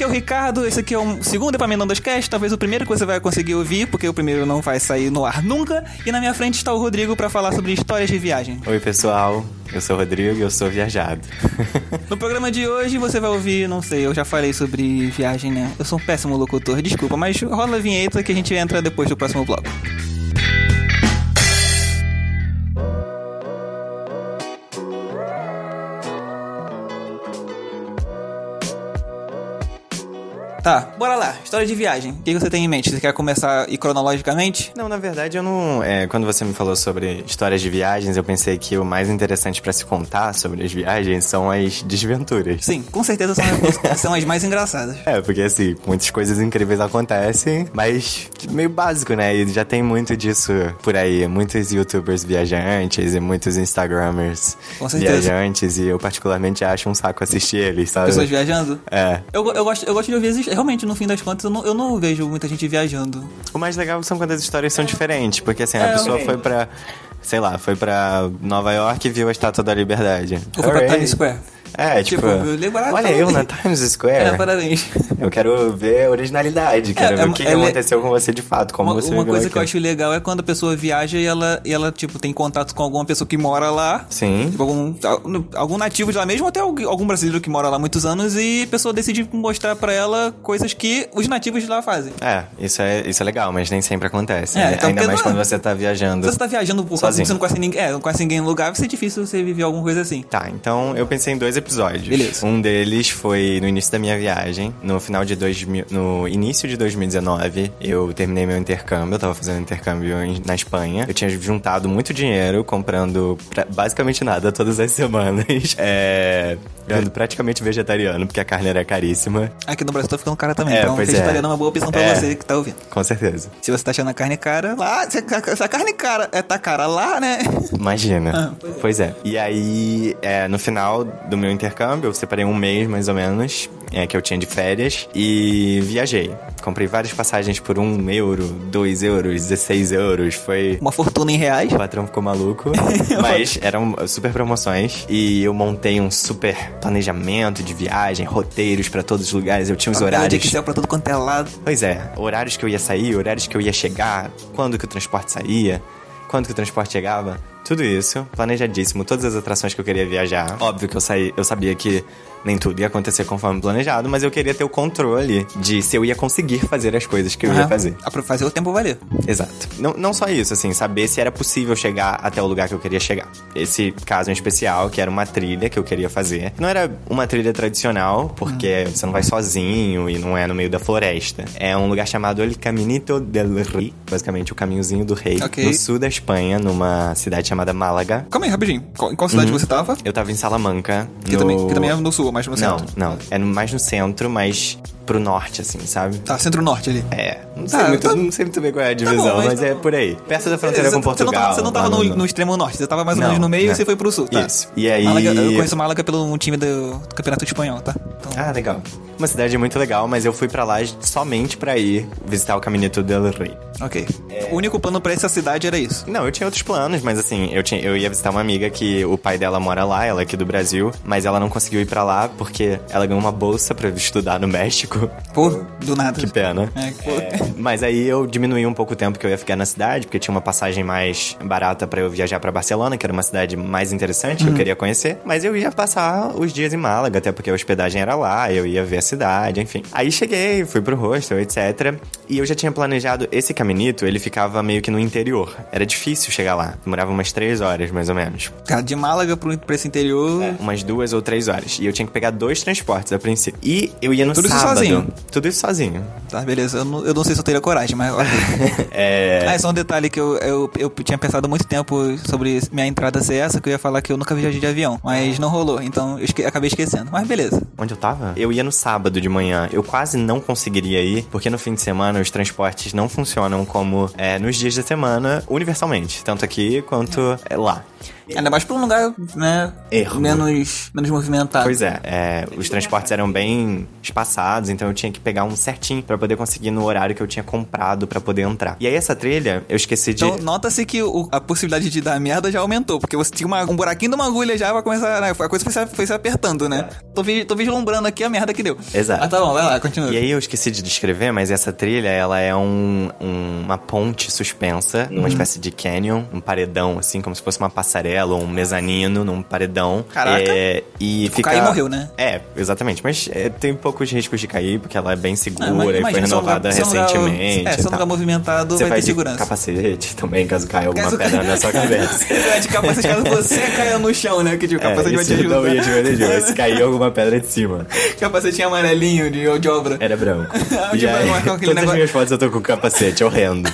aqui é o Ricardo, esse aqui é o segundo Epaminondas Cast, talvez o primeiro que você vai conseguir ouvir, porque o primeiro não vai sair no ar nunca. E na minha frente está o Rodrigo para falar sobre histórias de viagem. Oi, pessoal. Eu sou o Rodrigo e eu sou viajado. no programa de hoje você vai ouvir, não sei, eu já falei sobre viagem, né? Eu sou um péssimo locutor, desculpa, mas rola a vinheta que a gente entra depois do próximo bloco. Tá, bora lá. História de viagem. O que você tem em mente? Você quer começar e cronologicamente? Não, na verdade eu não. É, quando você me falou sobre histórias de viagens, eu pensei que o mais interessante para se contar sobre as viagens são as desventuras. Sim, com certeza são as, são as mais engraçadas. É, porque assim, muitas coisas incríveis acontecem, mas meio básico, né? E já tem muito disso por aí. Muitos youtubers viajantes e muitos instagramers viajantes. E eu particularmente acho um saco assistir eles, sabe? Pessoas viajando? É. Eu, eu, gosto, eu gosto de ouvir realmente, no fim das contas, eu não, eu não vejo muita gente viajando. O mais legal são quando as histórias são diferentes, porque assim, a é, pessoa okay. foi pra. Sei lá, foi pra Nova York e viu a Estátua da Liberdade. Ou foi pra Times Square. É, tipo, tipo eu olha eu na Times Square. É, parabéns. Eu quero ver a originalidade, quero é, ver é, o que, que aconteceu com você de fato, como uma, você Uma coisa que eu acho legal é quando a pessoa viaja e ela, e ela tipo, tem contato com alguma pessoa que mora lá. Sim. Tipo, algum, algum nativo de lá mesmo, até algum brasileiro que mora lá há muitos anos e a pessoa decide mostrar para ela coisas que os nativos de lá fazem. É, isso é, isso é legal, mas nem sempre acontece. É, né? então, Ainda mais não, quando você tá viajando. Se você tá viajando por que você não conhece ninguém, é, não conhece ninguém no lugar, vai ser difícil você viver alguma coisa assim. Tá, então eu pensei em dois episódios. Beleza. Um deles foi no início da minha viagem, no final de 2000, no início de 2019, eu terminei meu intercâmbio, eu tava fazendo intercâmbio na Espanha. Eu tinha juntado muito dinheiro comprando pra, basicamente nada todas as semanas. É, ando praticamente vegetariano, porque a carne era caríssima. Aqui no Brasil tá ficando cara também, é, então vegetariano é. é uma boa opção pra é, você que tá ouvindo. Com certeza. Se você tá achando a carne cara, lá, se a carne cara é tá cara lá, né? Imagina. Ah, pois, é. pois, é. E aí, é, no final do meu intercâmbio, eu separei um mês mais ou menos, é, que eu tinha de férias, e viajei. Comprei várias passagens por um euro, dois euros, 16 euros. Foi. Uma fortuna em reais. O patrão ficou maluco. mas eram super promoções. E eu montei um super planejamento de viagem, roteiros para todos os lugares. Eu tinha os horários. De Excel pra tudo quanto é lado. Pois é, horários que eu ia sair, horários que eu ia chegar, quando que o transporte saía, quando que o transporte chegava. Tudo isso, planejadíssimo, todas as atrações que eu queria viajar. Óbvio que eu saí, eu sabia que nem tudo ia acontecer conforme planejado, mas eu queria ter o controle de se eu ia conseguir fazer as coisas que eu ia fazer. Ah, pra fazer o tempo valer. Exato. Não, não só isso, assim, saber se era possível chegar até o lugar que eu queria chegar. Esse caso em especial, que era uma trilha que eu queria fazer. Não era uma trilha tradicional, porque hum. você não vai sozinho e não é no meio da floresta. É um lugar chamado El Caminito del Rey, basicamente o caminhozinho do rei, okay. no sul da Espanha, numa cidade chamada Málaga. Calma aí, rapidinho. Em qual cidade uhum. você tava? Eu tava em Salamanca. Que, no... também, que também é no sul mais no não, centro? Não, É mais no centro, mas pro norte, assim, sabe? Tá, centro-norte ali. É. Não sei, tá, muito, tá... não sei muito bem qual é a divisão, tá bom, mas, mas é por aí. Perto da fronteira com Portugal. Você não tava, você não tava no, no, extremo norte, você tava mais ou menos no meio não. e você foi pro sul, tá? Isso. E aí... Málaga, eu conheço Málaga pelo time do, do Campeonato Espanhol, tá? Então... Ah, legal. Uma cidade muito legal, mas eu fui pra lá somente pra ir visitar o Caminito del Rey. Ok. É... O único plano pra essa cidade era isso? Não, eu tinha outros planos, mas assim, eu, tinha, eu ia visitar uma amiga que o pai dela mora lá, ela é aqui do Brasil, mas ela não conseguiu ir pra lá porque ela ganhou uma bolsa pra estudar no México. Pô, do nada. Que pena. É, é, mas aí eu diminuí um pouco o tempo que eu ia ficar na cidade, porque tinha uma passagem mais barata para eu viajar para Barcelona, que era uma cidade mais interessante que eu uhum. queria conhecer. Mas eu ia passar os dias em Málaga, até porque a hospedagem era lá, eu ia ver a cidade, enfim. Aí cheguei, fui pro hostel, etc. E eu já tinha planejado esse caminito, ele ficava meio que no interior. Era difícil chegar lá. Demorava umas três horas, mais ou menos. Cara, de Málaga pro, pra esse interior. É, umas duas ou três horas. E eu tinha que pegar dois transportes a princípio. E eu ia no Tudo sábado. Tudo isso sozinho. Tudo isso sozinho. Tá, beleza. Eu não, eu não sei se eu teria coragem, mas. é... Ah, é só um detalhe que eu, eu, eu tinha pensado muito tempo sobre minha entrada ser essa, que eu ia falar que eu nunca viajei de avião. Mas não rolou, então eu esque acabei esquecendo. Mas beleza. Onde eu tava? Eu ia no sábado de manhã. Eu quase não conseguiria ir, porque no fim de semana os transportes não funcionam como é, nos dias da semana universalmente. Tanto aqui quanto é, lá. Ainda mais pra um lugar, né? Ermo. Menos, menos movimentado. Pois é, é, os transportes eram bem espaçados, então eu tinha que pegar um certinho pra poder conseguir no horário que eu tinha comprado pra poder entrar. E aí essa trilha, eu esqueci de... Então, nota-se que o- a possibilidade de dar merda já aumentou, porque você tinha uma- um buraquinho de uma agulha já pra começar, né? A coisa foi se, foi se apertando, né? Tô, vi- tô vislumbrando aqui a merda que deu. Exato. Ah, tá bom, vai lá, continua. E aí eu esqueci de descrever, mas essa trilha, ela é um, um- uma ponte suspensa, Uhum. numa espécie de canyon, um paredão, assim, como se fosse uma passarela ou um mezanino num paredão. Caraca. É, e Tipo, fica... cair e morreu, né? É, exatamente. Mas é, tem poucos riscos de cair, porque ela é bem segura e foi é lugar- renovada é lugar- recentemente. É, se é um lugar movimentado, Você vai vai ter segurança. capacete também, caso caia alguma Caso- pedra na sua cabeça. De capacete caso você caia no chão, né? Que tipo, o capacete é, vai te ajudar. não ia te proteger, se cair alguma pedra de cima. Capacetinho amarelinho de, de obra. Era branco. E aí, é todas negócio- as minhas fotos eu tô com capacete, horrendo.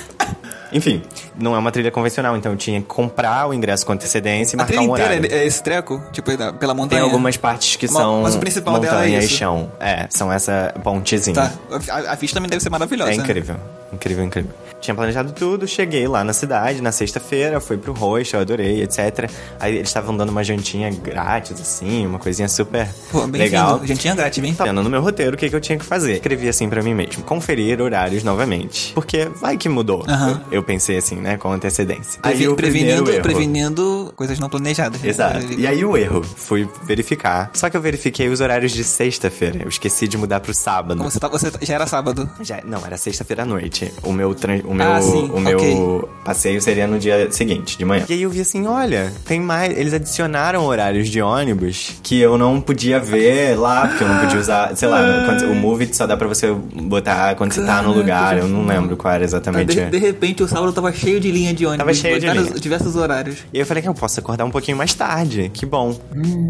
Enfim, não é uma trilha convencional, então eu tinha que comprar o ingresso com antecedência e A marcar trilha um inteira horário. é esse treco? Tipo, é pela Tem montanha? algumas partes que são mas o principal dela é montanha e isso. chão. É, são essa pontezinha. Tá. A, a vista também deve ser maravilhosa. É né? incrível. Incrível, incrível. Tinha planejado tudo, cheguei lá na cidade na sexta-feira, fui pro hostel, adorei, etc. Aí eles estavam dando uma jantinha grátis, assim, uma coisinha super Pô, bem legal. vindo. Jantinha grátis, bem. Tendo no meu roteiro o que, que eu tinha que fazer. Escrevi assim pra mim mesmo: conferir horários novamente. Porque vai que mudou. Eu, eu pensei assim, né, com antecedência. Previ- aí primeiro prevenindo, erro. prevenindo coisas não planejadas. né? Exato. E aí o erro, fui verificar. Só que eu verifiquei os horários de sexta-feira. Eu esqueci de mudar pro sábado. Você, tá, você já era sábado. Já, não, era sexta-feira à noite. O meu, o meu, Ah, sim, o meu ok. passeio seria no dia seguinte, de manhã. E aí eu vi assim, olha, tem mais. Eles adicionaram horários de ônibus que eu não podia ver lá, porque eu não podia usar. Sei lá, quando- o Move só dá pra você botar quando você tá no Caraca, lugar. Eu não lembro qual era Tá, exatamente. de, de repente o sábado tava cheio de linha de ônibus. Tava cheio de linha. diversos horários. E aí eu falei que eu posso acordar um pouquinho mais tarde. Que bom.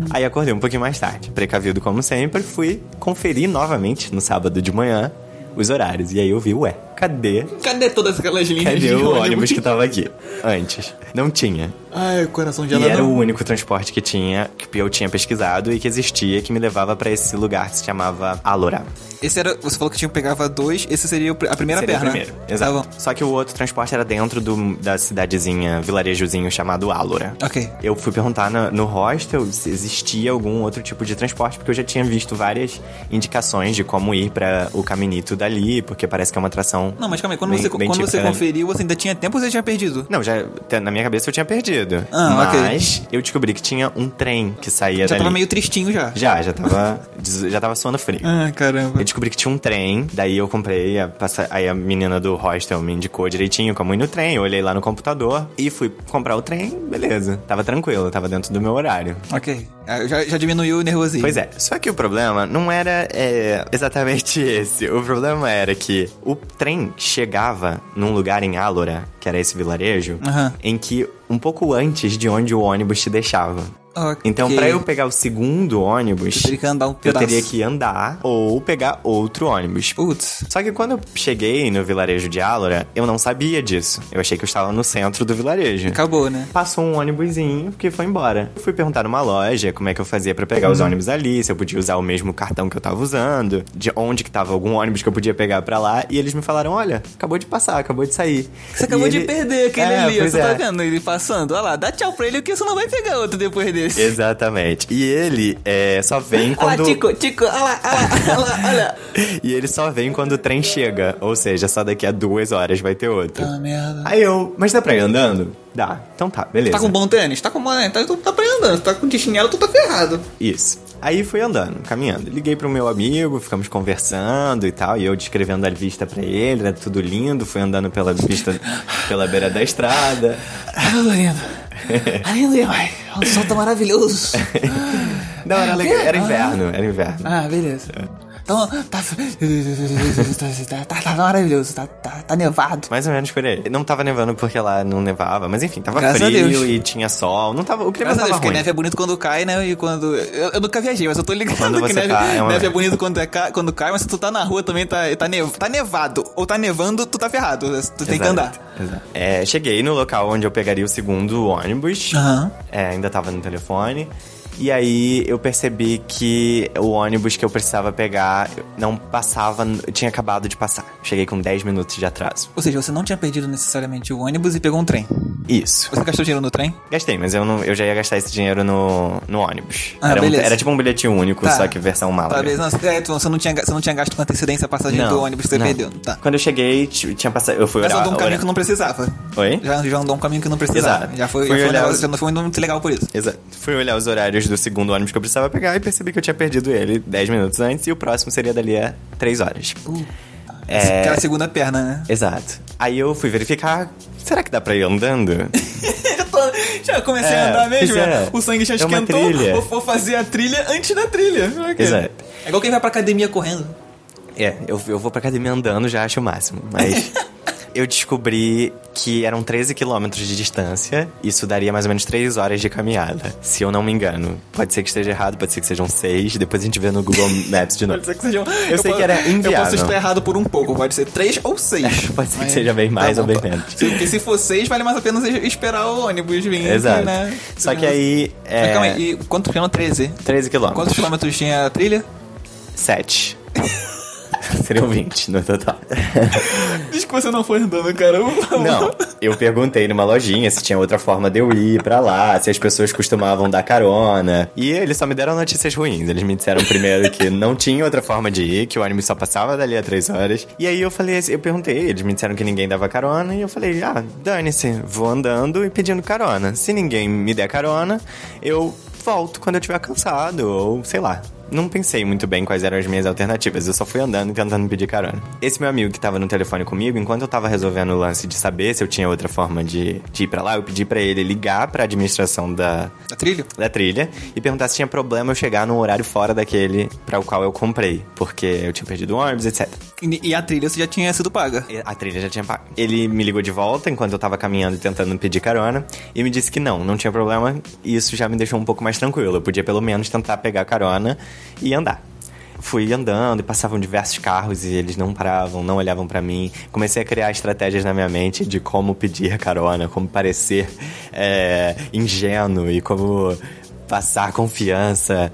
Aí acordei um pouquinho mais tarde. Precavido como sempre, fui conferir novamente no sábado de manhã os horários. E aí eu vi, ué, cadê? Cadê todas aquelas linhas Cadê de o ônibus? ônibus que tava aqui? Antes. Não tinha. Ai, coração de E era o único transporte que tinha, que eu tinha pesquisado e que existia, que me levava pra esse lugar que se chamava Alora. Esse era. Você falou que tinha pegava dois, esse seria o a primeira Seria o perna. primeiro, Tá exato. bom. Só que o outro transporte era dentro do, da cidadezinha, vilarejozinho chamado Alora. Ok. Eu fui perguntar no, no hostel se existia algum outro tipo de transporte, porque eu já tinha visto várias indicações de como ir pra o caminito dali, porque parece que é uma atração. Não, mas calma aí, quando bem- você, bem quando você típica, né? conferiu, você ainda tinha tempo ou você tinha perdido? Não, já na minha cabeça eu tinha perdido. Ah, ok. mas eu descobri que tinha um trem que saía Já dali. tava meio tristinho já. Já, já tava. já tava suando frio. Ah, caramba. Eu descobri que tinha um trem, daí eu comprei, a passa- aí a menina do hostel me indicou direitinho como ir no trem, eu olhei lá no computador e fui comprar o trem, beleza. Tava tranquilo, tava dentro do meu horário. Ok. Ah, Já, já diminuiu o nervosismo. Pois é, só que o problema não era é, exatamente esse. O problema era que o trem chegava num lugar em Alora, que era esse vilarejo, Aham. em que um pouco antes de onde o ônibus te deixava. Ok. Então, pra eu pegar o segundo ônibus, um eu teria que andar ou pegar outro ônibus. Putz. Só que quando eu cheguei no vilarejo de Alora, eu não sabia disso. Eu achei que eu estava no centro do vilarejo. Acabou, né? Passou um ônibusinho que foi embora. Eu fui perguntar numa loja como é que eu fazia pra pegar os ônibus ali, se eu podia usar o mesmo cartão que eu tava usando, de onde que tava algum ônibus que eu podia pegar pra lá, e eles me falaram: "Olha, acabou de passar, acabou de sair". Você acabou E de ele- perder aquele É, ali, você é. tá vendo ele passando? Olha lá, dá tchau pra ele que você não vai pegar outro depois Exatamente. E ele é, só vem Olha quando lá, Tico, Tico, olha lá, olha lá, olha lá, olha. E ele só vem quando o trem chega, ou seja, só daqui a duas horas vai ter outro. Ah, merda. Aí eu, mas dá pra ir andando? Dá. Então tá, beleza. Tá com bom tênis? Tá com bom tênis? Tá, tu tá pra ir andando. Tá com de chinelo, tu tá ferrado. Isso. Aí fui andando, caminhando. Liguei pro meu amigo, ficamos conversando e tal, e eu descrevendo a vista pra ele, era tudo lindo, fui andando pela vista, pela beira da estrada. Ah, lindo. Ah, demais. O sol tá maravilhoso. Não, era legal, era inverno, era inverno. Ah, beleza. Então, tá, tá, tá, tá maravilhoso, tá, tá, tá nevado. Mais ou menos por aí. Não tava nevando porque lá não nevava, mas enfim, tava Graças frio e tinha sol. Não tava, o clima Graças a Deus, tava porque ruim. neve é bonito quando cai, né? E quando. Eu, eu nunca viajei, mas eu tô ligado Quando que neve, tá, é uma- neve é bonito quando, é, quando cai, mas se tu tá na rua também tá, tá, nev, tá nevado. Ou tá nevando, tu tá ferrado. Tu tem que Exato, andar. exato. É, cheguei no local onde eu pegaria o segundo ônibus. Aham. É, ainda tava no telefone. E aí eu percebi que o ônibus que eu precisava pegar não passava, tinha acabado de passar. Cheguei com 10 minutos de atraso. Ou seja, você não tinha perdido necessariamente o ônibus e pegou um trem. Isso. Você gastou dinheiro no trem? Gastei, mas eu, não, eu já ia gastar esse dinheiro no, no ônibus. Ah, era, um- era tipo um bilhetinho único, Tá. só que versão mala. Talvez não, é, você, não tinha, você não tinha gasto com antecedência a passagem do ônibus que você não. perdeu. Tá. Quando eu cheguei, tinha passado. Eu fui Mas olhar. andou um caminho olhar- que não precisava. Oi? Já, já andou um caminho que não precisava. Exato. Já foi, já foi, um olhar negócio- os- já não foi muito legal por isso. Exato. Fui olhar os horários do segundo ônibus que eu precisava pegar e percebi que eu tinha perdido ele 10 minutos antes e o próximo seria dali a 3 horas. É. Aquela segunda perna, né? Exato. Aí eu fui verificar. Será que dá pra ir andando? já, comecei É, a andar mesmo, é. o sangue já É esquentou. Vou, vou fazer a trilha antes da trilha. Ok. Exato. É igual quem vai pra academia correndo. É, eu, eu vou pra academia andando, já acho o máximo. Mas eu descobri que eram 13 quilômetros de distância. Isso daria mais ou menos 3 horas de caminhada, se eu não me engano. Pode ser que esteja errado, pode ser que sejam 6. Depois a gente vê no Google Maps de novo. Pode ser que sejam. Eu sei po- que era Eu inviável. posso estar errado por um pouco. Pode ser três ou seis. Pode ser que Mas- seja bem mais Tá ou bem tá. menos. Porque se for seis, vale mais a pena esperar o ônibus vir. Exato. Né? Só que aí. Mas É, Calma aí, e quanto tinha? 13. 13 quilômetros. Quantos quilômetros tinha a trilha? 7. Seriam 20 no total. Diz que você não foi andando, caramba. Não, eu perguntei numa lojinha se tinha outra forma de eu ir pra lá, se as pessoas costumavam dar carona. E eles só me deram notícias ruins. Eles me disseram primeiro que não tinha outra forma de ir, que o ônibus só passava dali a três horas. E aí eu falei, eu perguntei, eles me disseram que ninguém dava carona, e eu falei, ah, dane-se, vou andando e pedindo carona. Se ninguém me der carona, eu volto quando eu estiver cansado, ou sei lá. Não pensei muito bem quais eram as minhas alternativas, eu só fui andando e tentando pedir carona. Esse meu amigo que tava no telefone comigo, enquanto eu tava resolvendo o lance de saber se eu tinha outra forma de, de ir pra lá, eu pedi pra ele ligar pra administração da, A trilha? da trilha e perguntar se tinha problema eu chegar num horário fora daquele para o qual eu comprei, porque eu tinha perdido o ônibus, etc. E e a trilha você já tinha sido paga. E A trilha já tinha pago. Ele me ligou de volta enquanto eu tava caminhando e tentando pedir carona e me disse que não, não tinha problema e isso já me deixou um pouco mais tranquilo. Eu podia pelo menos tentar pegar carona e andar. Fui andando e passavam diversos carros e eles não paravam, não olhavam pra mim. Comecei a criar estratégias na minha mente de como pedir carona, como parecer é, ingênuo e como passar confiança.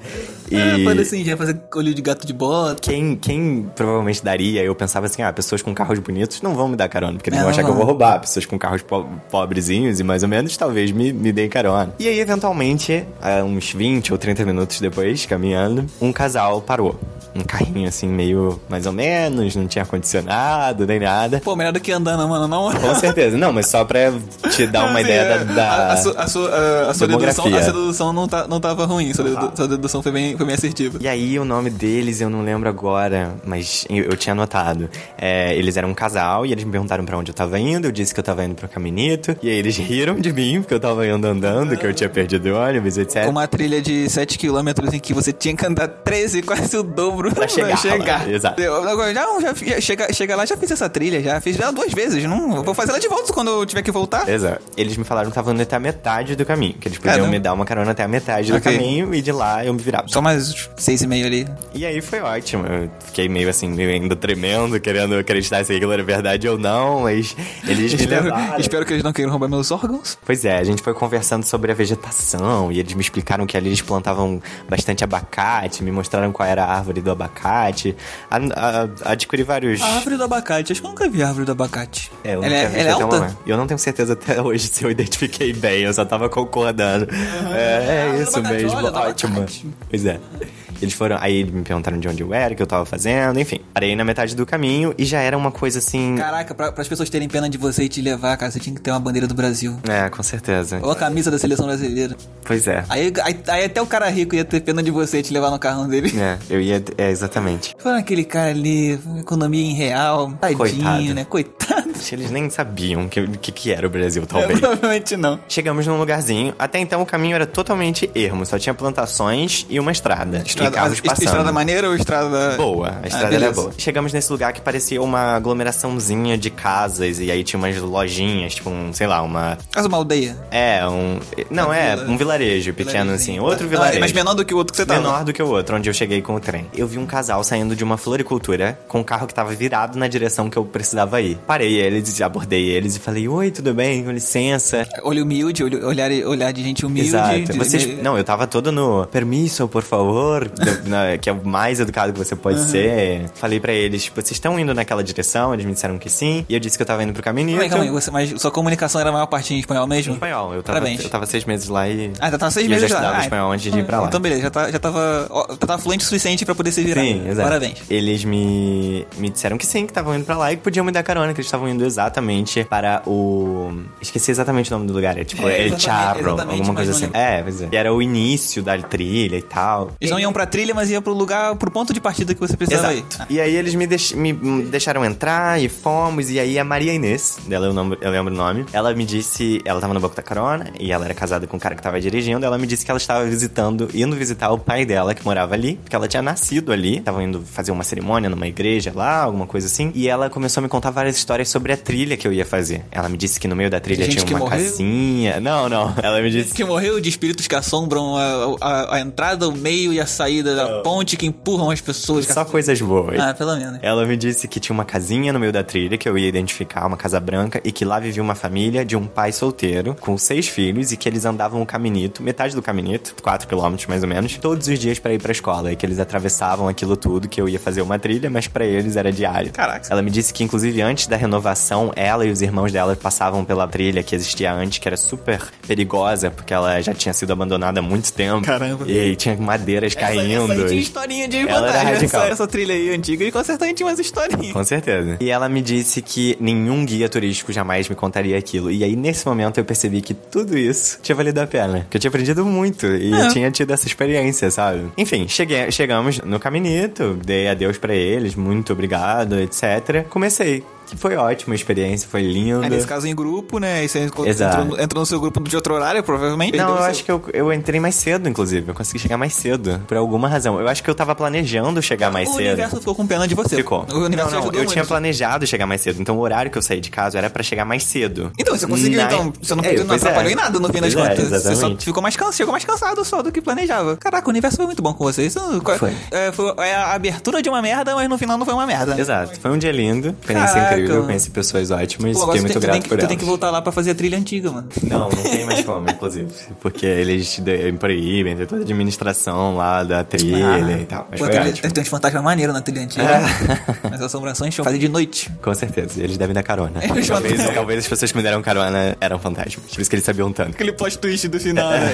E Ah, pode assim, já fazer olho de gato de bota. quem, quem provavelmente daria, eu pensava assim, ah, pessoas com carros bonitos não vão me dar carona, porque eles É, vão achar não que eu vou roubar. Pessoas com carros po pobrezinhos e mais ou menos, talvez me, me deem carona. E aí, eventualmente, ah, uns 20 ou 30 minutos depois, caminhando, um casal parou. Um carrinho assim, meio mais ou menos, não tinha ar-condicionado nem nada. Pô, melhor do que andando, mano, não. Com certeza. Não, mas só pra te dar uma Assim, ideia é, da... da- A, a, sua- a sua, a, a sua dedução, a sua dedução não, tá, não tava ruim. Sua, dedu- sua dedução foi bem, foi bem assertiva. E aí, o nome deles eu não lembro agora, mas eu, eu tinha anotado. É, eles eram um casal e eles me perguntaram pra onde eu tava indo. Eu disse que eu tava indo pro Caminito. E aí eles riram de mim, porque eu tava indo andando, que eu tinha perdido o ônibus, etc. Uma trilha de 7km em que você tinha que andar 13, quase o dobro Pra chegar lá, exato. Eu, já, já, fi- chega, chega lá, já fiz essa trilha, já fiz ela duas vezes. Não, eu vou fazer ela de volta quando eu tiver que voltar. Exato. Eles me falaram que estavam indo até a metade do caminho. Que eles podiam Caramba. me dar uma carona até a metade do Ok. caminho e de lá eu me virava. Só mais seis e meio ali. E aí foi ótimo. Eu fiquei meio assim, meio ainda tremendo, querendo acreditar se aquilo era verdade ou não, mas eles me Espero, levaram. espero que eles não queiram roubar meus órgãos. Pois é, a gente foi conversando sobre a vegetação e eles me explicaram que ali eles plantavam bastante abacate, me mostraram qual era a árvore do abacate. A, a- adquiri vários. A árvore do abacate, acho que eu nunca vi a árvore do abacate. É, eu ela é, ela é alta? E eu não tenho certeza até hoje se eu identifiquei bem, eu só tava concordando. É, Ah, é do isso abacate, mesmo, olha, ótimo. Pois é. that. Eles foram. Aí eles me perguntaram de onde eu era, o que eu tava fazendo, enfim. Parei na metade do caminho e já era uma coisa assim. Caraca, pra, as pessoas terem pena de você e te levar, cara, você tinha que ter uma bandeira do Brasil. É, com certeza. Ou a camisa da seleção brasileira. Pois é. Aí, aí, aí até o cara rico ia ter pena de você e te levar no carrão dele. É, eu ia. É, exatamente. Falando aquele cara ali, economia em real, tadinho, Coitado. né? Coitado. Eles nem sabiam o que, que, que era o Brasil, talvez. Provavelmente não. Chegamos num lugarzinho. Até então o caminho era totalmente ermo, só tinha plantações e uma estrada. e carros mas passando. estrada maneira ou estrada... Boa, a estrada Ah, era boa. Chegamos nesse lugar que parecia uma aglomeraçãozinha de casas e aí tinha umas lojinhas, tipo um, sei lá, uma. Quase uma aldeia. É, um. Não, Uma é, vila- um vilarejo pequeno assim. Outro Ah, vilarejo. mas menor do que o outro que você tava. Menor do que o outro, onde eu cheguei com o trem. Eu vi um casal saindo de uma floricultura com um carro que tava virado na direção que eu precisava ir. Parei eles, abordei eles e falei: Oi, tudo bem? Com licença. Olho humilde, olho- olhar, olhar de gente humilde. Exato. de- Vocês... Não, eu tava todo no permisso, por favor. do- na- que é o mais educado que você pode ser. Falei pra eles, vocês estão indo naquela direção? Eles me disseram que sim. E eu disse que eu tava indo pro caminho. Calma aí, calma você, mas sua comunicação era a maior parte em espanhol mesmo? Em espanhol. Eu tava, Parabéns. eu tava seis meses lá e. Ah, já tava seis e meses eu já estudava Ah, espanhol antes de ir pra lá. Então beleza, já, tá, já, tava, ó, já tava fluente o suficiente pra poder se virar. Sim, exato. Parabéns. Eles me, me disseram que sim, que estavam indo pra lá e que podiam me dar carona, que eles estavam indo exatamente para o. Esqueci exatamente o nome do lugar. É tipo É, El Charro, alguma coisa assim. É, pois é. Que era o início da trilha e tal. Eles não iam pra trilha, mas iam pro lugar, pro ponto de partida que você precisava ir. Exato. E aí eles me, deix- me- me deixaram entrar e fomos. E aí a Maria Inês, dela eu, não- eu lembro o nome, ela me disse. Ela tava no banco da carona e ela era casada com o cara que tava dirigindo. Ela me disse que ela estava visitando, indo visitar o pai dela, que morava ali, porque ela tinha nascido ali. Tava indo fazer uma cerimônia numa igreja lá, alguma coisa assim. E ela começou a me contar várias histórias sobre a trilha que eu ia fazer. Ela me disse que no meio da trilha tinha uma morreu? casinha. Não, não. Ela me disse. Que morreu de espíritos que assombram a, a- a entrada, o meio e a saída da ponte que empurram as pessoas. Só coisas boas. Ah, pelo menos. Ela me disse que tinha uma casinha no meio da trilha que eu ia identificar, uma casa branca, e que lá vivia uma família de um pai solteiro com seis filhos e que eles andavam o caminito, metade do caminito, 4 quilômetros mais ou menos, todos os dias pra ir pra escola e que eles atravessavam aquilo tudo, que eu ia fazer uma trilha, mas pra eles era diário. Caraca. Ela me disse que inclusive antes da renovação, ela e os irmãos dela passavam pela trilha que existia antes, que era super perigosa, porque ela já tinha sido abandonada há muito tempo. Caramba. E tinha madeiras caindo. Essa aí tinha historinha de Ela era vantagem. Essa, radical. essa trilha aí antiga e com certeza tinha umas historinhas. Com certeza. E ela me disse que nenhum guia turístico jamais me contaria aquilo. E aí, nesse momento, eu percebi que tudo isso tinha valido a pena. Que eu tinha aprendido muito e É. eu tinha tido essa experiência, sabe? Enfim, cheguei, chegamos no caminito, dei adeus pra eles, muito obrigado, etc. Comecei. Que foi ótima a experiência, foi lindo. Aí, nesse caso, em grupo, né? Aí você entrou, no- entrou no seu grupo de outro horário, provavelmente. Não, eu o acho que eu, eu entrei mais cedo, inclusive. Eu consegui chegar mais cedo, por alguma razão. Eu acho que eu tava planejando chegar mais o cedo. universo ficou com pena de você. Ficou. O universo não, não, eu muito. tinha planejado chegar mais cedo. Então o horário que eu saí de casa era pra chegar mais cedo. Então, você conseguiu, Na- então. Você não, É, não pois atrapalhou é. em nada no fim das Pois é, contas. você só ficou mais, cansado, chegou mais cansado só do que planejava. Caraca, o universo foi muito bom com você. Isso Foi. É, foi é a abertura de uma merda, mas no final não foi uma merda. Exato. Foi um dia lindo, experiência Caraca. Incrível, conheci pessoas ótimas, Pô, agora fiquei você muito tu grato tem que, por tu elas. tem que voltar lá pra fazer a trilha antiga, mano. Não, não tem mais como, inclusive. Porque eles de- proíbem, tem toda a administração lá da trilha e tal. Mas Pô, foi trilha- ótimo. tem uns fantasmas maneiros na trilha antiga. As assombrações tinham que fazer de noite. Com certeza, e eles devem dar carona. Eles talvez, vão- talvez as pessoas que me deram carona eram fantasmas. Por isso que eles sabiam tanto. Aquele plot twist do final, né?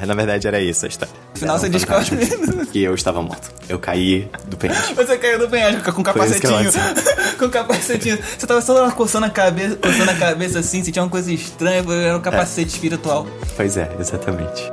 É, na verdade era isso a história. No final você descobre. Que eu estava morto. Eu caí do penhasco. Você caiu do penhasco com capacetinho. com capacetinho. Você tava só coçando a cabeça, coçando a cabeça assim, sentia uma coisa estranha, era um capacete espiritual. Pois é, exatamente.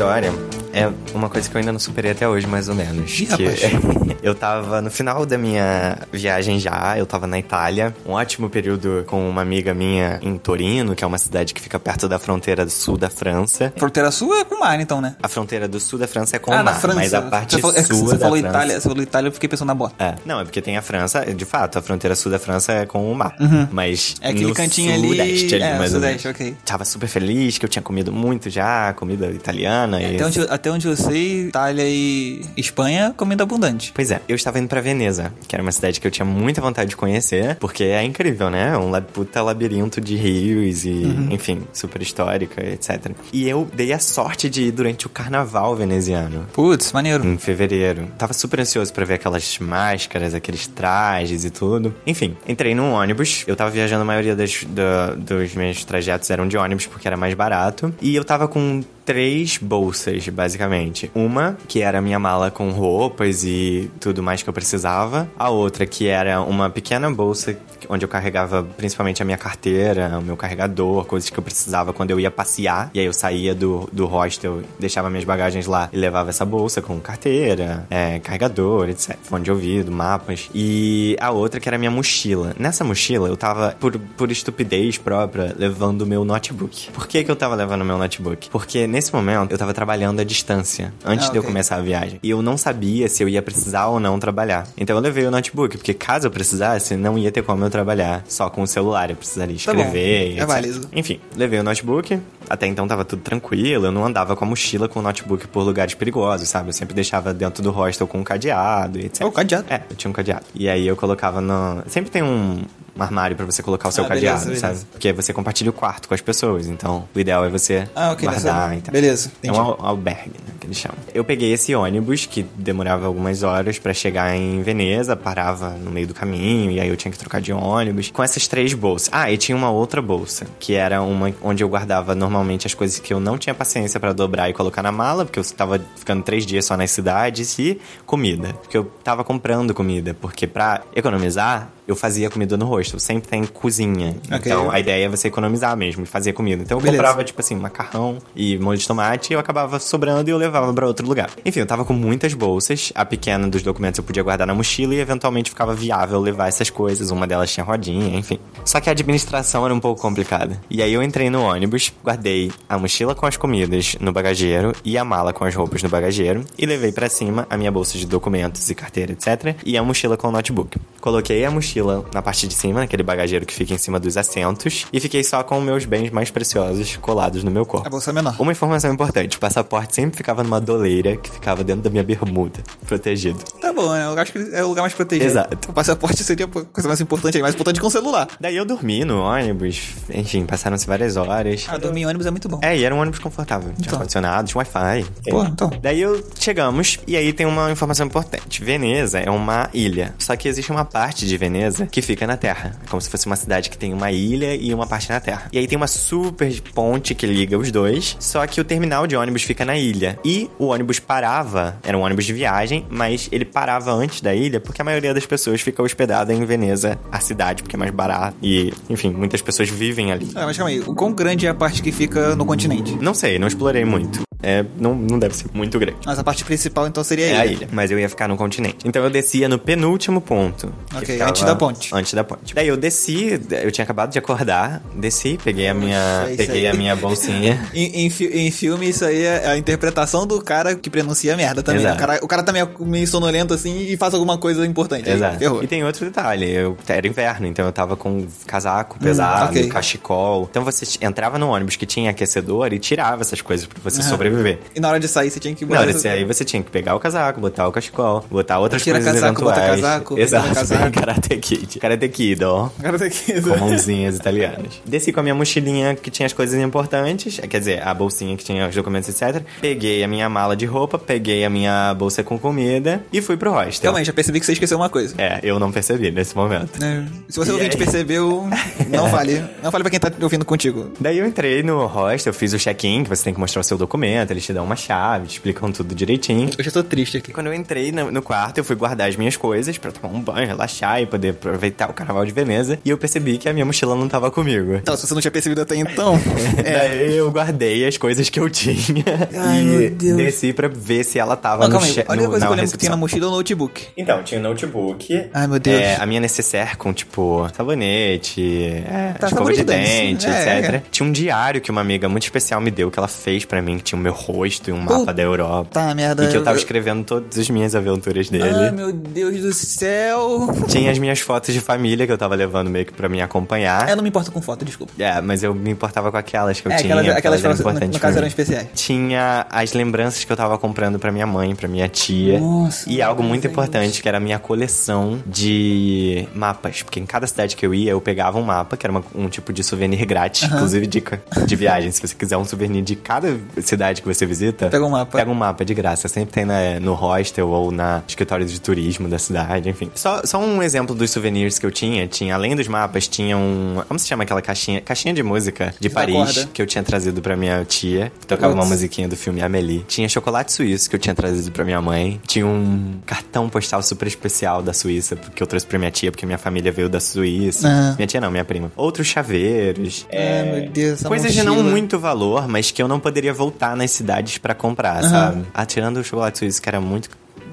A segunda história é uma coisa que eu ainda não superei até hoje, mais ou menos. Ih, que rapaz. eu tava no final da minha viagem já, eu tava na Itália, um ótimo período com uma amiga minha em Torino, que é uma cidade que fica perto da fronteira do sul da França. Fronteira sua é com o mar, então, né? A fronteira do sul da França é com ah, o mar, mas a parte você falou, é sul você da falou França... Itália, você falou Itália, eu fiquei pensando na bota. É. Não, é porque tem a França, de fato, a fronteira sul da França é com o mar. Mas É aquele no cantinho ali- sudeste ali, é, mais sudeste, ok. Tava super feliz que eu tinha comido muito já, comida italiana. e Até onde, até onde eu sei, Itália e Espanha, comida abundante. Pois é, eu estava indo pra Veneza, que era uma cidade que eu tinha muita vontade de conhecer, porque é incrível, né? Um la- puta labirinto de rios e, Uhum. enfim, super histórica, etc. E eu dei a sorte de ir durante o carnaval veneziano. Putz, maneiro. Em fevereiro. Tava super ansioso pra ver aquelas máscaras, aqueles trajes e tudo. Enfim, entrei num ônibus. Eu tava viajando, a maioria das, da- dos meus trajetos eram de ônibus porque era mais barato. E eu tava com três bolsas, basicamente. Uma, que era minha mala com roupas e tudo mais que eu precisava. A outra, que era uma pequena bolsa onde eu carregava principalmente a minha carteira, o meu carregador, coisas que eu precisava quando eu ia passear. E aí eu saía do, do hostel, deixava minhas bagagens lá e levava essa bolsa com carteira, é, carregador, etc. Fone de ouvido, mapas. E a outra que era minha mochila. Nessa mochila eu tava, por, por estupidez própria, levando o meu notebook. Por que, que eu tava levando o meu notebook? Porque nesse momento eu tava trabalhando à distância, antes Ah, de eu ok. começar a viagem. E eu não sabia se eu ia precisar ou não trabalhar. Então eu levei o notebook, porque caso eu precisasse, não ia ter como eu trabalhar só com o celular. Eu precisaria Tá bom. escrever. É válido. Enfim, levei o notebook. Até então tava tudo tranquilo. Eu não andava com a mochila com o notebook por lugares perigosos, sabe? Eu sempre deixava dentro do hostel com um cadeado e etc. Oh, cadeado. É, eu tinha um cadeado. E aí eu colocava no. Sempre tem um. Um armário pra você colocar o seu Ah, beleza, cadeado, beleza. sabe? Porque você compartilha o quarto com as pessoas, então o ideal é você Ah, ok. guardar nessa- e tal. Beleza. É um al- albergue, né, que eles chamam. Eu peguei esse ônibus que demorava algumas horas pra chegar em Veneza, parava no meio do caminho e aí eu tinha que trocar de ônibus. Com essas três bolsas. Ah, e tinha uma outra bolsa, que era uma onde eu guardava normalmente as coisas que eu não tinha paciência pra dobrar e colocar na mala, porque eu tava ficando três dias só nas cidades e comida. Porque eu tava comprando comida, porque pra economizar, eu fazia comida no rosto. Sempre tem cozinha. Ok. Então a ideia é você economizar mesmo e fazer comida. Então eu Beleza. comprava, tipo assim, macarrão e molho de tomate e eu acabava sobrando e eu levava pra outro lugar. Enfim, eu tava com muitas bolsas. A pequena dos documentos eu podia guardar na mochila e eventualmente ficava viável levar essas coisas. Uma delas tinha rodinha, enfim. Só que a administração era um pouco complicada. E aí eu entrei no ônibus, guardei a mochila com as comidas no bagageiro e a mala com as roupas no bagageiro e levei pra cima a minha bolsa de documentos e carteira, etc. E a mochila com o notebook. Coloquei a mochila na parte de cima, naquele bagageiro que fica em cima dos assentos, e fiquei só com meus bens mais preciosos colados no meu corpo. A bolsa é menor. Uma informação importante: o passaporte sempre ficava numa doleira que ficava dentro da minha bermuda, protegido. Tá bom, né? Eu acho que é o lugar mais protegido. Exato. O passaporte seria a coisa mais importante aí, mais importante que um celular. Daí eu dormi no ônibus, enfim, passaram-se várias horas. Ah, dormir em ônibus é muito bom. É, e era um ônibus confortável. Tinha Então. ar-condicionado, tinha Wi-Fi. Pô, então. Daí eu chegamos, e aí tem uma informação importante. Veneza é uma ilha. Só que existe uma parte de Veneza que fica na terra. É como se fosse uma cidade que tem uma ilha e uma parte na terra. E aí tem uma super ponte que liga os dois. Só que o terminal de ônibus fica na ilha. E o ônibus parava, era um ônibus de viagem, mas ele parava antes da ilha porque a maioria das pessoas fica hospedada em Veneza, a cidade, porque é mais barato. E, enfim, muitas pessoas vivem ali. Ah, mas calma aí. O quão grande é a parte que fica no continente? Não sei, não explorei muito. É, não, não deve ser muito grande. Mas a parte principal, então, seria É a a ilha. ilha, mas eu ia ficar no continente. Então eu descia no penúltimo ponto. Ok, antes da ponte. Antes da ponte. Daí eu desci, eu tinha acabado de acordar, desci, peguei a minha, isso peguei aí. a minha bolsinha. Em, em, em filme, isso aí é a interpretação do cara que pronuncia merda também. Exato. O cara, o cara tá meio, meio sonolento assim e faz alguma coisa importante. Aí, Exato. Ferrou. E tem outro detalhe, eu era inverno, então eu tava com casaco pesado, Hum, ok. cachecol. Então você entrava no ônibus que tinha aquecedor e tirava essas coisas pra você Aham. sobreviver. E na hora de sair, você tinha que botar desse aí você tinha que pegar o casaco, botar o cachecol, botar outras Tira coisas casaco, bota casaco, Exato, casaco. Karate Kid. Karate Kid, ó. Tem que... com mãozinhas italianas. Desci com a minha mochilinha que tinha as coisas importantes, quer dizer, a bolsinha que tinha os documentos, etc. Peguei a minha mala de roupa, peguei a minha bolsa com comida e fui pro hostel. Aí, já percebi que você esqueceu uma coisa. É, eu não percebi nesse momento. É, Se você ouvinte percebeu, não fale. Não fale pra quem tá ouvindo contigo. Daí eu entrei no hostel, fiz o check-in, que você tem que mostrar o seu documento, eles te dão uma chave, te explicam tudo direitinho. Eu já tô triste aqui. Quando eu entrei no, no quarto, eu fui guardar as minhas coisas pra tomar um banho, relaxar e poder aproveitar o carnaval de Veneza. E eu percebi que a minha mochila não tava comigo. Então, se você não tinha percebido até então, é. Daí eu guardei as coisas que eu tinha Ai, e meu Deus. desci pra ver se ela tava Não, no calma aí. che- Olha a no- coisa na que eu lembro que tinha na mochila o notebook. Então, tinha o notebook. Ai, meu Deus. É, a minha necessaire com, tipo, sabonete, é, Tá, escova de dente, É, etc. é. Tinha um diário que uma amiga muito especial me deu, que ela fez pra mim, que tinha o meu rosto e um mapa Puta da Europa. Tá, merda. E que eu tava eu- escrevendo todas as minhas aventuras dele. Ai, meu Deus do céu. Tinha as minhas fotos de família que eu tava levando meio que pra me acompanhar. Eu não me importo com foto, desculpa. É, mas eu me importava com aquelas que eu é, tinha. aquelas, aquelas fotos, no, importantes no caso, eram especiais. Tinha as lembranças que eu tava comprando pra minha mãe, pra minha tia. Nossa, e algo muito Deus. importante, que era a minha coleção de mapas. Porque em cada cidade que eu ia, eu pegava um mapa, que era uma- um tipo de souvenir grátis. Inclusive, dica de viagem. Se você quiser um souvenir de cada cidade que você visita, Pega um mapa. Pega um mapa de graça. Sempre tem na- no hostel ou na escritório de turismo da cidade, enfim. Só, só um exemplo dos souvenirs que eu tinha. Tinha, além dos mapas, tinha um... Como se chama aquela caixinha? Caixinha de música de Paris, corda. que eu tinha trazido pra minha tia. Tocava uma Putz. musiquinha do filme Amélie. Tinha chocolate suíço, que eu tinha trazido pra minha mãe. Tinha um cartão postal super especial da Suíça, que eu trouxe pra minha tia, porque minha família veio da Suíça. Ah. Minha tia não, minha prima. Outros chaveiros. Ai, meu Deus, Coisas de não muito valor, mas que eu não poderia voltar nas cidades pra comprar, Aham. sabe? Ah, tirando o chocolate suíço, que era muito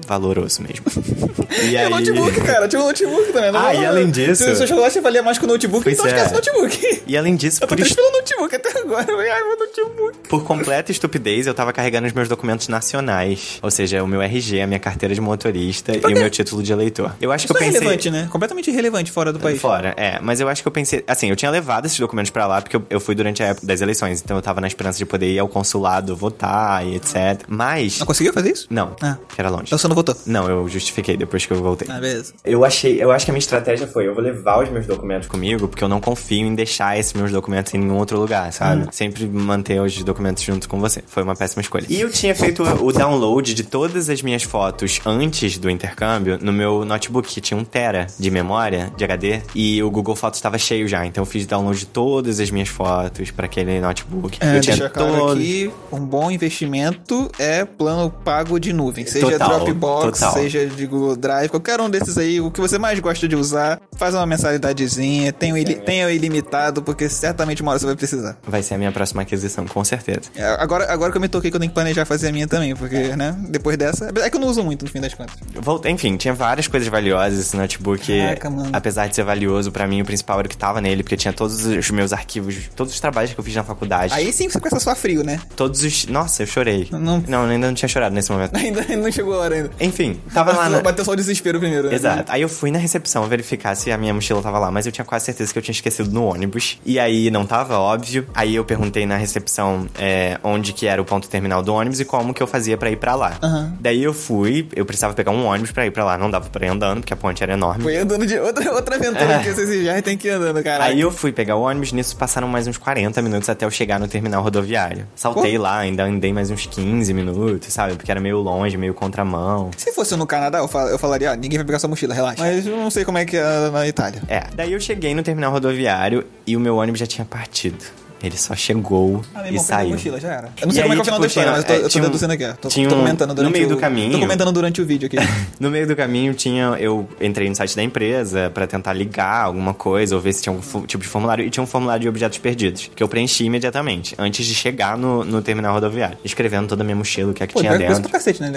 valoroso mesmo. e É notebook, cara. Tinha um notebook também. Não Ah, vou- e além disso- Se o seu chocolate valia mais que o notebook, Pois então é. esquece o notebook. E além disso, Eu tô por, triste est- pelo notebook até agora. Ai, meu notebook. por completa estupidez, eu tava carregando os meus documentos nacionais. Ou seja, o meu RG, a minha carteira de motorista e o meu título de eleitor. Eu acho Isso que eu é pensei. irrelevante, né? Completamente irrelevante fora do país. Fora, é. Mas eu acho que eu pensei. Assim, eu tinha levado esses documentos pra lá porque eu, eu fui durante a época das eleições. Então eu tava na esperança de poder ir ao consulado votar e etc. Mas. Não conseguiu fazer isso? Não, Ah. que era longe. Então você não Não, eu justifiquei depois que eu voltei. Ah, beleza. Eu achei, eu acho que a minha estratégia foi, eu vou levar os meus documentos comigo, porque eu não confio em deixar esses meus documentos em nenhum outro lugar, sabe? Hum. Sempre manter os documentos junto com você. Foi uma péssima escolha. E eu tinha feito o download de todas as minhas fotos antes do intercâmbio no meu notebook, que tinha um tera de memória, de HD, e o Google Fotos estava cheio já. Então eu fiz download de todas as minhas fotos para aquele notebook. É, eu tinha deixa claro todos- aqui, um bom investimento é plano pago de nuvem. Seja Total, Dropbox, total. seja de Google Drive, qualquer um desses aí, o que você mais gosta de usar, faz uma mensalidadezinha, tenha o, ili- tenha o ilimitado, porque certamente uma hora você vai precisar. Vai ser a minha próxima aquisição, com certeza. É, Agora, agora que eu me toquei que eu tenho que planejar fazer a minha também, porque, né, depois dessa... É que eu não uso muito, no fim das contas. Voltei, enfim, tinha várias coisas valiosas esse notebook. Caraca, mano. Apesar de ser valioso, pra mim o principal era o que tava nele, porque tinha todos os meus arquivos, todos os trabalhos que eu fiz na faculdade. Aí sim você começa a suar frio, né? Todos os. Nossa, eu chorei. Não- não, ainda não tinha chorado nesse momento. Ainda não chegou a hora ainda. Enfim, tava lá na. Bateu só o desespero primeiro. né? Exato. Aí eu fui na recepção verificar se a minha mochila tava lá, mas eu tinha quase certeza que eu tinha esquecido no ônibus. E aí não tava, óbvio. Aí eu perguntei na recepção é, onde que era o ponto terminal do ônibus e como que eu fazia pra ir pra lá. Aham. Daí eu fui, eu precisava pegar um ônibus pra ir pra lá. Não dava pra ir andando, porque a ponte era enorme. Foi andando de outra, outra aventura que vocês já tem que ir andando, cara. Aí eu fui pegar o ônibus, nisso passaram mais uns 40 minutos até eu chegar no terminal rodoviário. Saltei Pô. lá, ainda andei mais uns 15 minutos, sabe? Porque era meio longe, meio contramão. Se fosse no Canadá, eu, fal- eu falaria, ah, ninguém vai pegar sua mochila, relaxa. Mas eu não sei como é que é na Itália. É, daí eu cheguei no terminal rodoviário e o meu ônibus já tinha partido. Ele só chegou Ah, e saiu. mochila, já era. Eu não E sei como é aí, que é o final tipo, da história, mas eu tô, é, eu tô deduzindo aqui. Tô, tinha tô um- comentando no durante meio o, do caminho- Tô comentando durante o vídeo aqui. No meio do caminho tinha. Eu entrei no site da empresa pra tentar ligar alguma coisa ou ver se tinha algum tipo de formulário. E tinha um formulário de objetos perdidos, que eu preenchi imediatamente, antes de chegar no, no terminal rodoviário. Escrevendo toda a minha mochila, o que é que Pô, tinha que coisa dentro. pra cacete, né?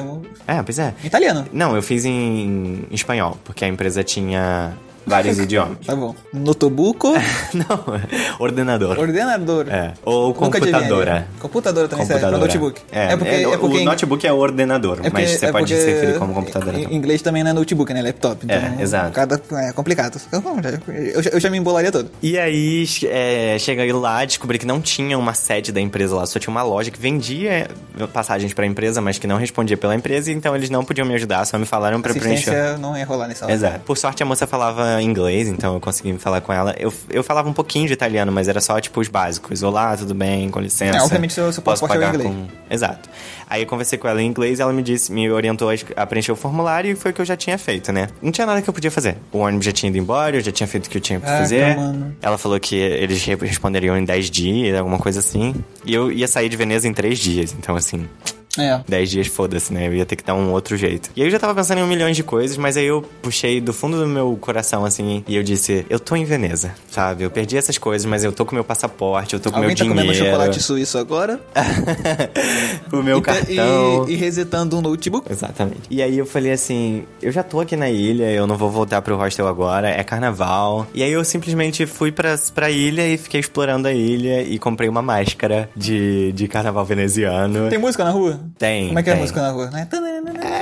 É É, pois é. Italiano. Não, eu fiz em, em espanhol, porque a empresa tinha vários idiomas. Tá bom. Notobuco, Não, ordenador. ordenador. É. Ou computadora. Computadora também serve, pra notebook. É, porque, é, é porque o notebook é ordenador, é porque- mas você é pode se referir como computadora. Em inglês também não é notebook, né? Laptop. Então, É, exato. Cada, é complicado. Eu, já- eu já me embolaria todo. E aí, é, cheguei lá, descobri que não tinha uma sede da empresa lá, só tinha uma loja que vendia passagens pra empresa, mas que não respondia pela empresa, então eles não podiam me ajudar, só me falaram pra preencher. Não ia rolar nessa hora. Exato. Por sorte, a moça falava inglês, então eu consegui falar com ela. Eu, eu falava um pouquinho de italiano, mas era só, tipo, os básicos. Olá, tudo bem? Com licença. É, obviamente, seu- seu posso passaporte é pagar inglês. com... Exato. Aí eu conversei com ela em inglês e ela me disse, me orientou a preencher o formulário e foi o que eu já tinha feito, né? Não tinha nada que eu podia fazer. O ônibus já tinha ido embora, eu já tinha feito o que eu tinha pra Caraca, fazer. Ela falou que eles re- responderiam em 10 dias, alguma coisa assim. E eu ia sair de Veneza em 3 dias, então assim... É. 10 dias, foda-se, né? Eu ia ter que dar um outro jeito. E aí eu já tava pensando em um milhão de coisas, mas aí eu puxei do fundo do meu coração, assim, e eu disse, eu tô em Veneza, sabe? Eu perdi essas coisas, mas eu tô com meu passaporte, eu tô com Alguém meu tá dinheiro. comendo chocolate suíço agora? o meu e, tá- cartão. E, e resetando um notebook? Exatamente. E aí eu falei assim, eu já tô aqui na ilha, eu não vou voltar pro hostel agora, é carnaval. E aí eu simplesmente fui pra, pra ilha e fiquei explorando a ilha e comprei uma máscara de, de carnaval veneziano. Tem música na rua? Tem, Como é que é a tem. música na rua? Né?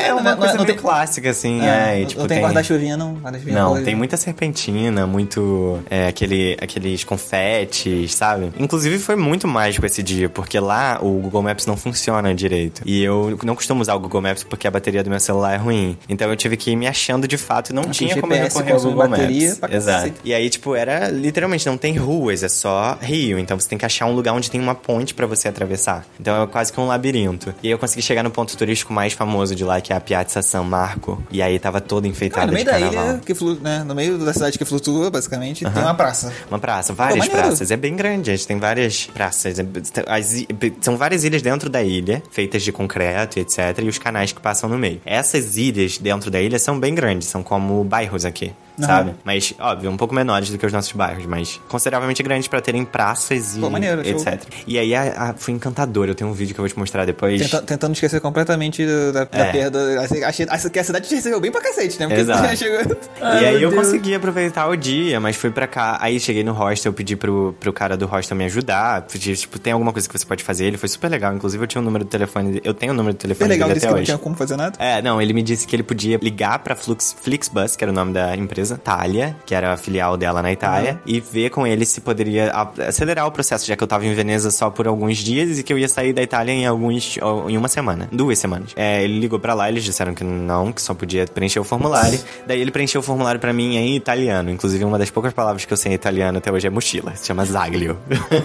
É uma coisa não meio tem- clássica, assim, Ah, é. e, tipo, não tem, tem guarda-chuvinha, não? Guarda-chuvinha Não, tem muita serpentina, muito. É, aquele, aqueles confetes, sabe? Inclusive foi muito mágico esse dia, porque lá o Google Maps não funciona direito. E eu não costumo usar o Google Maps porque a bateria do meu celular é ruim. Então eu tive que ir me achando de fato e não Aqui tinha o como GPS recorrer ao Google bateria Maps. Exato. E aí, tipo, era literalmente não tem ruas, é só rio. Então você tem que achar um lugar onde tem uma ponte pra você atravessar. Então é quase que um labirinto. E aí eu consegui chegar no ponto turístico mais famoso de lá, que é a Piazza San Marco. E aí tava todo Ah, enfeitado no meio de da carnaval. ilha, que flu... né? No meio da cidade que flutua, basicamente, tem uma praça. Uma praça, várias maneiro. praças. É bem grande, a gente tem várias praças. É- as são várias ilhas dentro da ilha, feitas de concreto e etc. E os canais que passam no meio. Essas ilhas dentro da ilha são bem grandes, são como bairros aqui. Sabe? Mas, óbvio, um pouco menores do que os nossos bairros, mas consideravelmente grandes pra terem praças e Pô, maneiro, show. etc. E aí a, a- foi encantador. Eu tenho um vídeo que eu vou te mostrar depois. Tenta- tentando esquecer completamente da, da É. perda. Achei, achei, que a cidade te recebeu bem pra cacete, né? Porque Exato. você já chegou. E Ai, aí meu eu Deus. consegui aproveitar o dia, mas fui pra cá. Aí cheguei no hostel, eu pedi pro, pro cara do hostel me ajudar. Pedi, tipo, tem alguma coisa que você pode fazer? Ele foi super legal. Inclusive, eu tinha o número do telefone. Eu tenho o número do Foi telefone legal, dele disse até que não hoje. tinha como fazer nada. É, não, ele me disse que ele podia ligar pra Flux, Flixbus, que era o nome da empresa, Thalia, que era a filial dela na Itália, e ver com ele se poderia acelerar o processo, já que eu tava em Veneza só por alguns dias e que eu ia sair da Itália em alguns em uma semana, duas semanas. É, ele ligou pra lá, eles disseram que não, que só podia preencher o formulário. Daí ele preencheu o formulário pra mim em italiano, inclusive uma das poucas palavras que eu sei em italiano até hoje é mochila, se chama zaglio.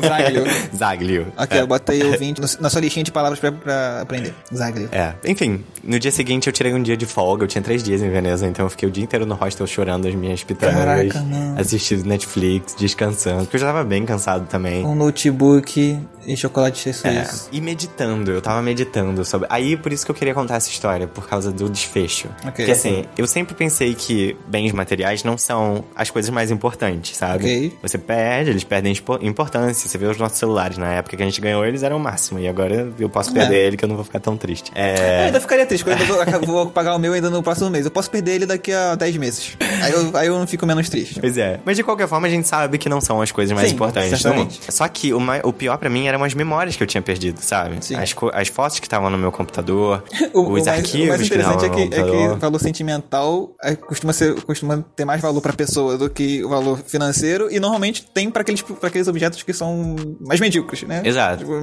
Zaglio. zaglio. Aqui, é. eu botei ouvinte no- na sua listinha de palavras pra, pra aprender. Zaglio. É, enfim, no dia seguinte eu tirei um dia de folga, eu tinha três dias em Veneza, então eu fiquei o dia inteiro no hostel chorando as minhas Caraca, mano. assistindo Netflix, descansando, porque eu já tava bem cansado também. Um notebook e chocolate É, suíço. e meditando, eu tava meditando sobre. Aí por isso que eu queria contar essa história, por causa do desfecho. Ok. Porque assim, eu sempre pensei que bens materiais não são as coisas mais importantes, sabe? Ok. Você perde, eles perdem importância. Você vê os nossos celulares, na época que a gente ganhou, eles eram o máximo. E agora eu posso perder É. ele, que eu não vou ficar tão triste. Eu É. ainda ficaria triste, porque eu vou, vou pagar o meu ainda no próximo mês. Eu posso perder ele daqui a 10 meses. Aí eu, aí eu não fico menos triste. Pois é. Mas de qualquer forma, a gente sabe que não são as coisas mais Sim, importantes do mundo. certamente. Só que o, mai- o pior pra mim eram as memórias que eu tinha perdido, sabe? Sim. As, as fotos que estavam no meu computador, O, os o mais, arquivos o mais que estavam interessante é que, é computador. que valor sentimental é, costuma, ser, costuma ter mais valor pra pessoa do que o valor financeiro e normalmente tem pra aqueles, pra aqueles objetos que são mais medíocres, né? Exato. Tipo,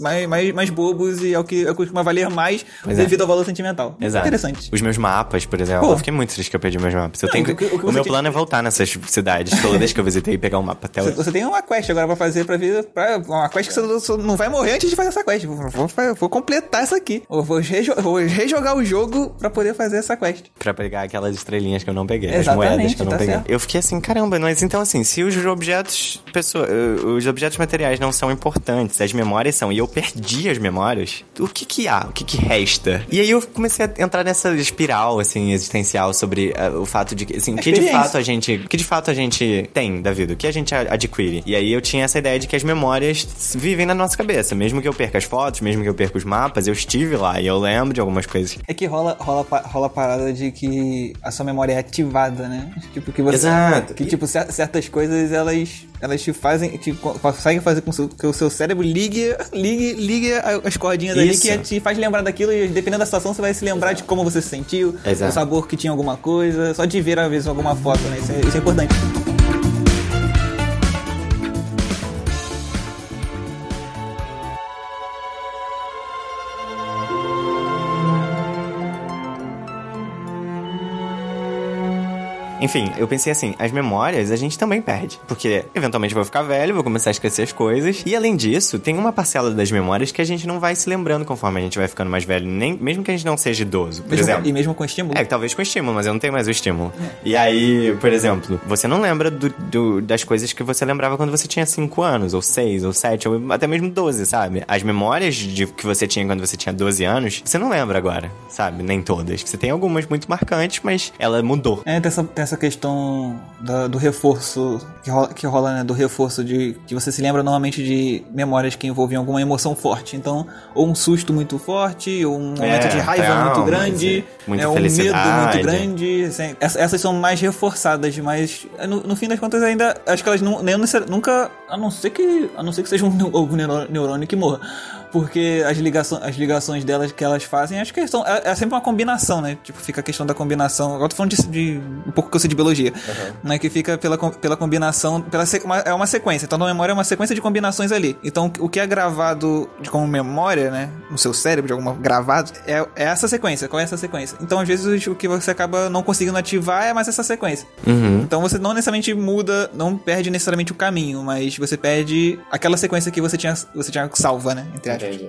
mais, mais, mais bobos e é o que é o que costuma valer mais Pois é. devido ao valor sentimental. Exato. Interessante. Os meus mapas, por exemplo. Pô. Eu fiquei muito triste que eu perdi meus mapas. Eu Não, tenho que- o meu plano é voltar nessas cidades todas que eu visitei e pegar um mapa até Você, hoje. você tem uma quest agora pra fazer pra ver. Pra, uma quest que você não- vai morrer antes de fazer essa quest. Vou, vou, vou completar essa aqui. Eu vou, rejo- vou rejogar o jogo pra poder fazer essa quest. Pra pegar aquelas estrelinhas que eu não peguei, as Exatamente, moedas que eu não tá peguei. certo. Eu fiquei assim, caramba, mas então assim, se os objetos, pessoa, eh, os objetos materiais não são importantes, as memórias são, e eu perdi as memórias, o que que há? O que que resta? E aí eu comecei a entrar nessa espiral, assim, existencial sobre eh, o fato de que, assim, que de fato a gente, o que de fato a gente tem da vida, o que a gente adquire. E aí eu tinha essa ideia de que as memórias vivem na nossa cabeça, mesmo que eu perca as fotos, mesmo que eu perca os mapas, eu estive lá e eu lembro de algumas coisas. É que rola, rola, rola a parada de que a sua memória é ativada, né? Tipo, que você. Exato. Que, tipo, cer- certas coisas elas, elas te fazem. Te, co- conseguem fazer com que o seu cérebro ligue, ligue, ligue as cordinhas ali Isso. que te faz lembrar daquilo e dependendo da situação você vai se lembrar de como você se sentiu, Exato. o sabor que tinha alguma coisa, só de ver às vezes alguma foto, né? Isso é, isso é importante. Enfim, eu pensei assim, as memórias a gente também perde. Porque eventualmente eu vou ficar velho, vou começar a esquecer as coisas. E além disso, tem uma parcela das memórias que a gente não vai se lembrando conforme a gente vai ficando mais velho. Nem, mesmo que a gente não seja idoso, por Mesmo- exemplo. e mesmo com estímulo. É, talvez com estímulo, mas eu não tenho mais o estímulo. E aí, por exemplo, você não lembra do- do- das coisas que você lembrava quando você tinha 5 anos, ou 6, ou 7, ou até mesmo 12, sabe? As memórias de, que você tinha quando você tinha 12 anos, você não lembra agora, sabe? Nem todas. Você tem algumas muito marcantes, mas ela mudou. É, tem essa, tem essa questão da- do reforço que rola, que rola, né? Do reforço de que você se lembra normalmente de memórias que envolviam alguma emoção forte. Então, ou um susto muito forte, ou um momento É, de raiva traumas, muito grande, é, um medo muito grande. assim, ess- essas são mais reforçadas, mas no, no fim das contas ainda acho que elas não, nem nunca, a não ser que a não ser que seja um algum neurô- neurônio que morra. Porque as, ligações as ligações delas que elas fazem, acho que são, é, é sempre uma combinação, né? Tipo, fica a questão da combinação. Agora eu tô falando de, de um pouco que eu sei de biologia. Né? Que fica pela, pela combinação. Pela uma- é uma sequência. Então, na memória é uma sequência de combinações ali. Então, o que é gravado de, como memória, né? No seu cérebro, de alguma gravado, é, é essa sequência. Qual é essa sequência? Então, às vezes, o que você acaba não conseguindo ativar é mais essa sequência. Uhum. Então você não necessariamente muda, não perde necessariamente o caminho, mas você perde aquela sequência que você tinha, você tinha salva, né? Entre aspas.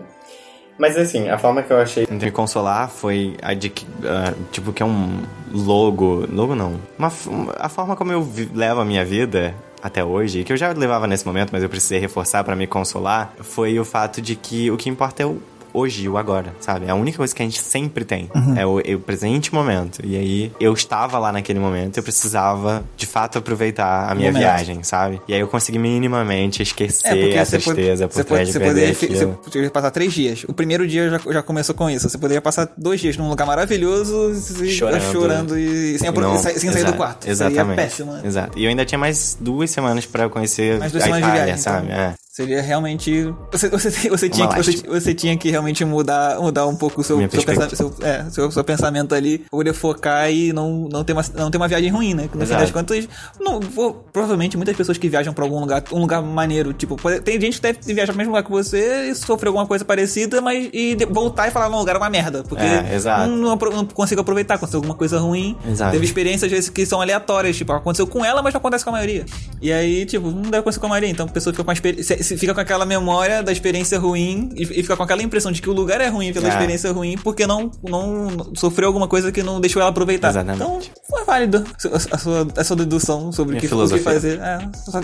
Mas assim, a forma que eu achei de me consolar foi a de que, ah, tipo, que é um logo. Logo não. Uma, a forma como eu vi- levo a minha vida até hoje, que eu já levava nesse momento, mas eu precisei reforçar pra me consolar, foi o fato de que o que importa é o hoje, o agora, sabe? É a única coisa que a gente sempre tem. Uhum. É o, é o presente momento. E aí, eu estava lá naquele momento, eu precisava, de fato, aproveitar a minha Momento. viagem, sabe? E aí eu consegui minimamente esquecer É, pode, tristeza você, por pode, trás de você, perder poderia, você poderia passar três dias. O primeiro dia já, já começou com isso. Você poderia passar dois dias num lugar maravilhoso, e- Chorando. chorando e sem, Não, sem sair do quarto. Exatamente. Seria péssimo, né? Exato. E eu ainda tinha mais duas semanas pra eu conhecer Mais duas a Itália, viagem, sabe? então. É. Seria realmente. Você, você, você, tinha, que, você, você tinha que realmente mudar, mudar um pouco o seu, seu, pensa- perspectiva. seu, é, seu, seu pensamento ali, poder focar e não, não, ter uma, não ter uma viagem ruim, né? Que no fim Exato. das contas, não, vou- provavelmente muitas pessoas que viajam pra algum lugar, um lugar maneiro, tipo, pode- tem gente que deve viajar pro mesmo lugar que você e sofrer alguma coisa parecida, mas e de- voltar e falar, não, o lugar é uma merda. Porque É. Não, não, consigo aproveitar, aconteceu alguma coisa ruim. Exato. Teve experiências, às vezes, que são aleatórias, tipo, aconteceu com ela, mas não acontece com a maioria. E aí, tipo, não deve acontecer com a maioria. Então a pessoa fica com, a experi- se- fica com aquela memória da experiência ruim e, e fica com aquela impressão de que o lugar é ruim pela É. experiência ruim porque não, não sofreu alguma coisa que não deixou ela aproveitar. Exatamente. Então, foi válido a sua, a sua dedução sobre o Minha que, o que fazer. É,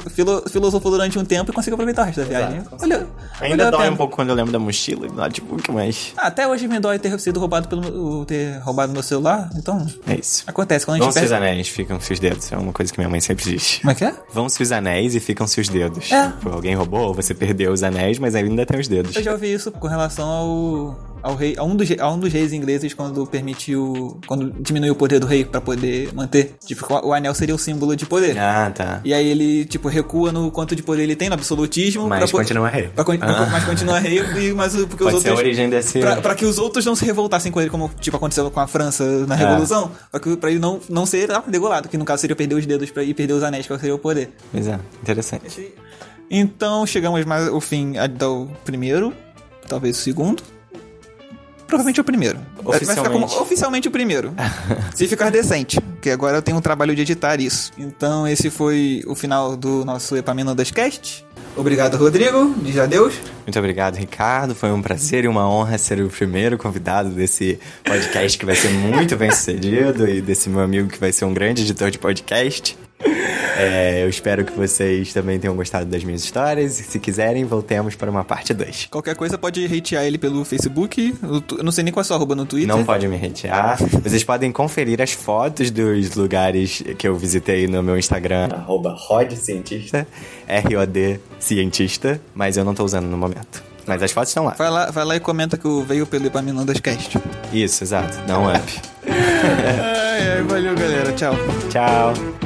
filo, filosofou durante um tempo e conseguiu aproveitar o resto da viagem. Olha, Ainda valeu a dói um pouco quando eu lembro da mochila, notebook, mas Ah, até hoje me dói ter sido roubado pelo ter roubado meu celular. Então, é isso. acontece. Quando a gente Vão-se os perde... anéis, ficam-se os dedos. É uma coisa que minha mãe sempre diz. Como é que é? Vão-se os anéis e ficam-se os dedos. É. Tipo, alguém roubou, você perdeu os anéis, mas ainda tem os dedos. Eu já ouvi isso com relação ao, ao rei, a um, dos, a um dos reis ingleses quando permitiu, quando diminuiu o poder do rei pra poder manter. Tipo, o anel seria o símbolo de poder. Ah, tá. E aí ele, tipo, recua no quanto de poder ele tem, no absolutismo. Mas pra continua rei. Pra, Ah. Mas continua rei, e, mas porque os Pode a outros... origem desse... Pra, pra que os outros não se revoltassem com ele, como tipo aconteceu com a França na Revolução, pra, que, pra ele não, não ser ah, degolado, que no caso seria perder os dedos pra ir perder os anéis, que seria o poder. Pois é, interessante. Então chegamos mais ao fim do primeiro, talvez o segundo. Provavelmente o primeiro. Vai ficar como Oficialmente. oficialmente o primeiro. Se ficar decente, porque agora eu tenho um trabalho de editar isso. Então esse foi o final do nosso Epaminondas Cast. Obrigado, Rodrigo. Diz adeus. Muito obrigado, Ricardo. Foi um prazer e uma honra ser o primeiro convidado desse podcast que vai ser muito bem sucedido e desse meu amigo que vai ser um grande editor de podcast. É, eu espero que vocês também tenham gostado das minhas histórias e se quiserem, voltemos para uma parte 2. Qualquer coisa pode hatear ele pelo Facebook. Eu não sei nem qual é a sua arroba no Twitter. Não pode me hatear. Vocês podem conferir as fotos dos lugares que eu visitei no meu Instagram. Arroba rodcientista. R-O-D cientista. Mas eu não tô usando no momento. Mas as fotos estão lá. Vai lá, vai lá e comenta que eu veio pelo Epaminondas Cast. Isso, exato. Dá um up. ai, ai, valeu, galera. Tchau. Tchau.